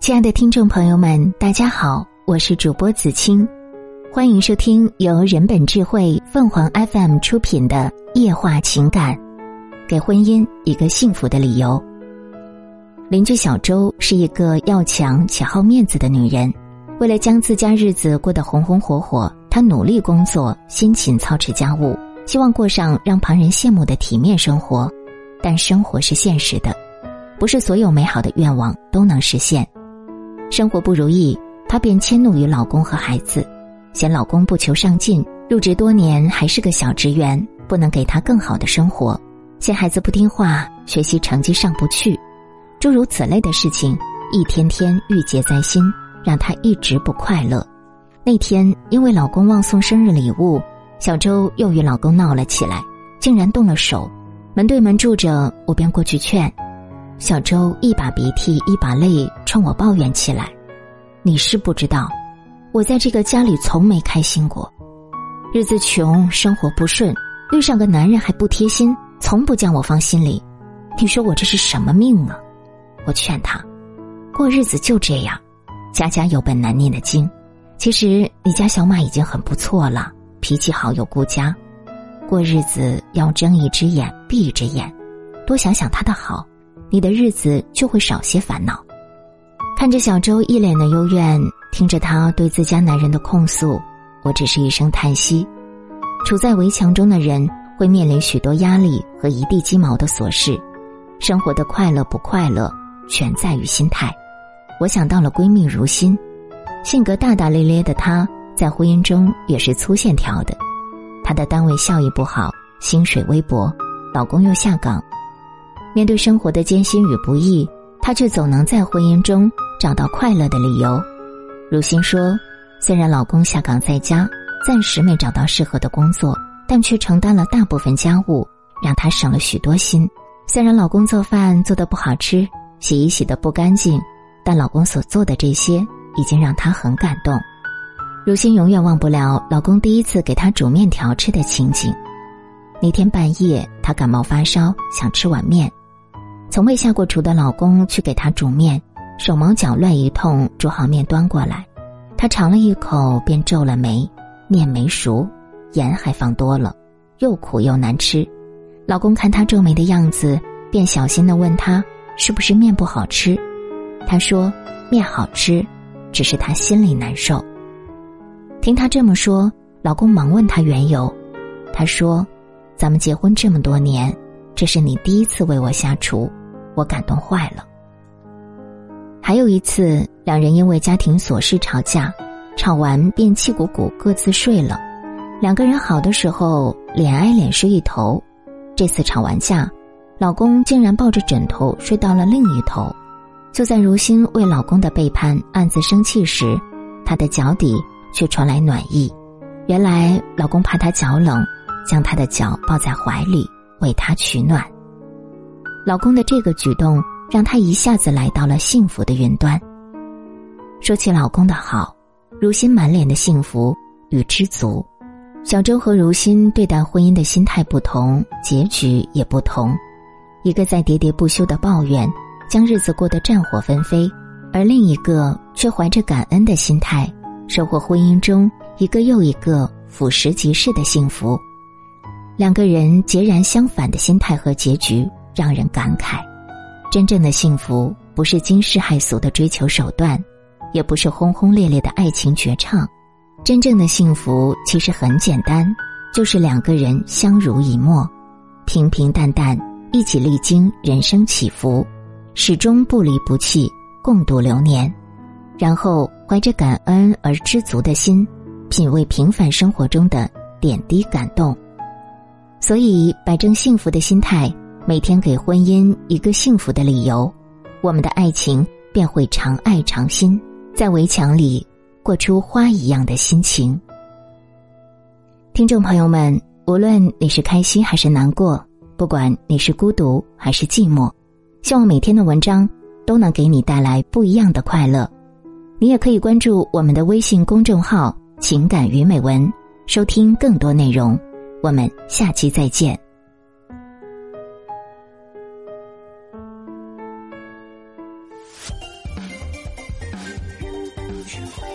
亲爱的听众朋友们，大家好，我是主播子清，欢迎收听由人本智慧凤凰 FM 出品的《夜话情感》，给婚姻一个幸福的理由。邻居小周是一个要强且好面子的女人，为了将自家日子过得红红火火，她努力工作，辛勤操持家务，希望过上让旁人羡慕的体面生活。但生活是现实的，不是所有美好的愿望都能实现。生活不如意，她便迁怒于老公和孩子，嫌老公不求上进，入职多年还是个小职员，不能给她更好的生活；嫌孩子不听话，学习成绩上不去，诸如此类的事情，一天天郁结在心，让她一直不快乐。那天因为老公忘送生日礼物，小周又与老公闹了起来，竟然动了手。门对门住着，我便过去劝。小周一把鼻涕一把泪，冲我抱怨起来：“你是不知道，我在这个家里从没开心过，日子穷，生活不顺，遇上个男人还不贴心，从不将我放心里。你说我这是什么命啊？”我劝他：“过日子就这样，家家有本难念的经。其实你家小马已经很不错了，脾气好又顾家，过日子要睁一只眼闭一只眼，多想想他的好。”你的日子就会少些烦恼。看着小周一脸的幽怨，听着他对自家男人的控诉，我只是一声叹息。处在围墙中的人会面临许多压力和一地鸡毛的琐事，生活的快乐不快乐全在于心态。我想到了闺蜜如新，性格大大咧咧的她，在婚姻中也是粗线条的。她的单位效益不好，薪水微薄，老公又下岗。面对生活的艰辛与不易，她却总能在婚姻中找到快乐的理由。如新说：“虽然老公下岗在家，暂时没找到适合的工作，但却承担了大部分家务，让她省了许多心。虽然老公做饭做的不好吃，洗衣洗的不干净，但老公所做的这些已经让她很感动。如新永远忘不了老公第一次给她煮面条吃的情景。那天半夜，她感冒发烧，想吃碗面。”从未下过厨的老公去给她煮面，手忙脚乱一通煮好面端过来，她尝了一口便皱了眉，面没熟，盐还放多了，又苦又难吃。老公看她皱眉的样子，便小心的问她是不是面不好吃。她说面好吃，只是她心里难受。听她这么说，老公忙问她缘由，她说：“咱们结婚这么多年，这是你第一次为我下厨。”我感动坏了。还有一次，两人因为家庭琐事吵架，吵完便气鼓鼓各自睡了。两个人好的时候脸挨脸睡一头，这次吵完架，老公竟然抱着枕头睡到了另一头。就在如新为老公的背叛暗自生气时，她的脚底却传来暖意。原来老公怕她脚冷，将她的脚抱在怀里为她取暖。老公的这个举动让她一下子来到了幸福的云端。说起老公的好，如新满脸的幸福与知足。小周和如新对待婚姻的心态不同，结局也不同。一个在喋喋不休的抱怨，将日子过得战火纷飞；而另一个却怀着感恩的心态，收获婚姻中一个又一个俯拾即是的幸福。两个人截然相反的心态和结局。让人感慨，真正的幸福不是惊世骇俗的追求手段，也不是轰轰烈烈的爱情绝唱。真正的幸福其实很简单，就是两个人相濡以沫，平平淡淡一起历经人生起伏，始终不离不弃，共度流年。然后怀着感恩而知足的心，品味平凡生活中的点滴感动。所以，摆正幸福的心态。每天给婚姻一个幸福的理由，我们的爱情便会长爱长新，在围墙里过出花一样的心情。听众朋友们，无论你是开心还是难过，不管你是孤独还是寂寞，希望每天的文章都能给你带来不一样的快乐。你也可以关注我们的微信公众号“情感与美文”，收听更多内容。我们下期再见。智慧。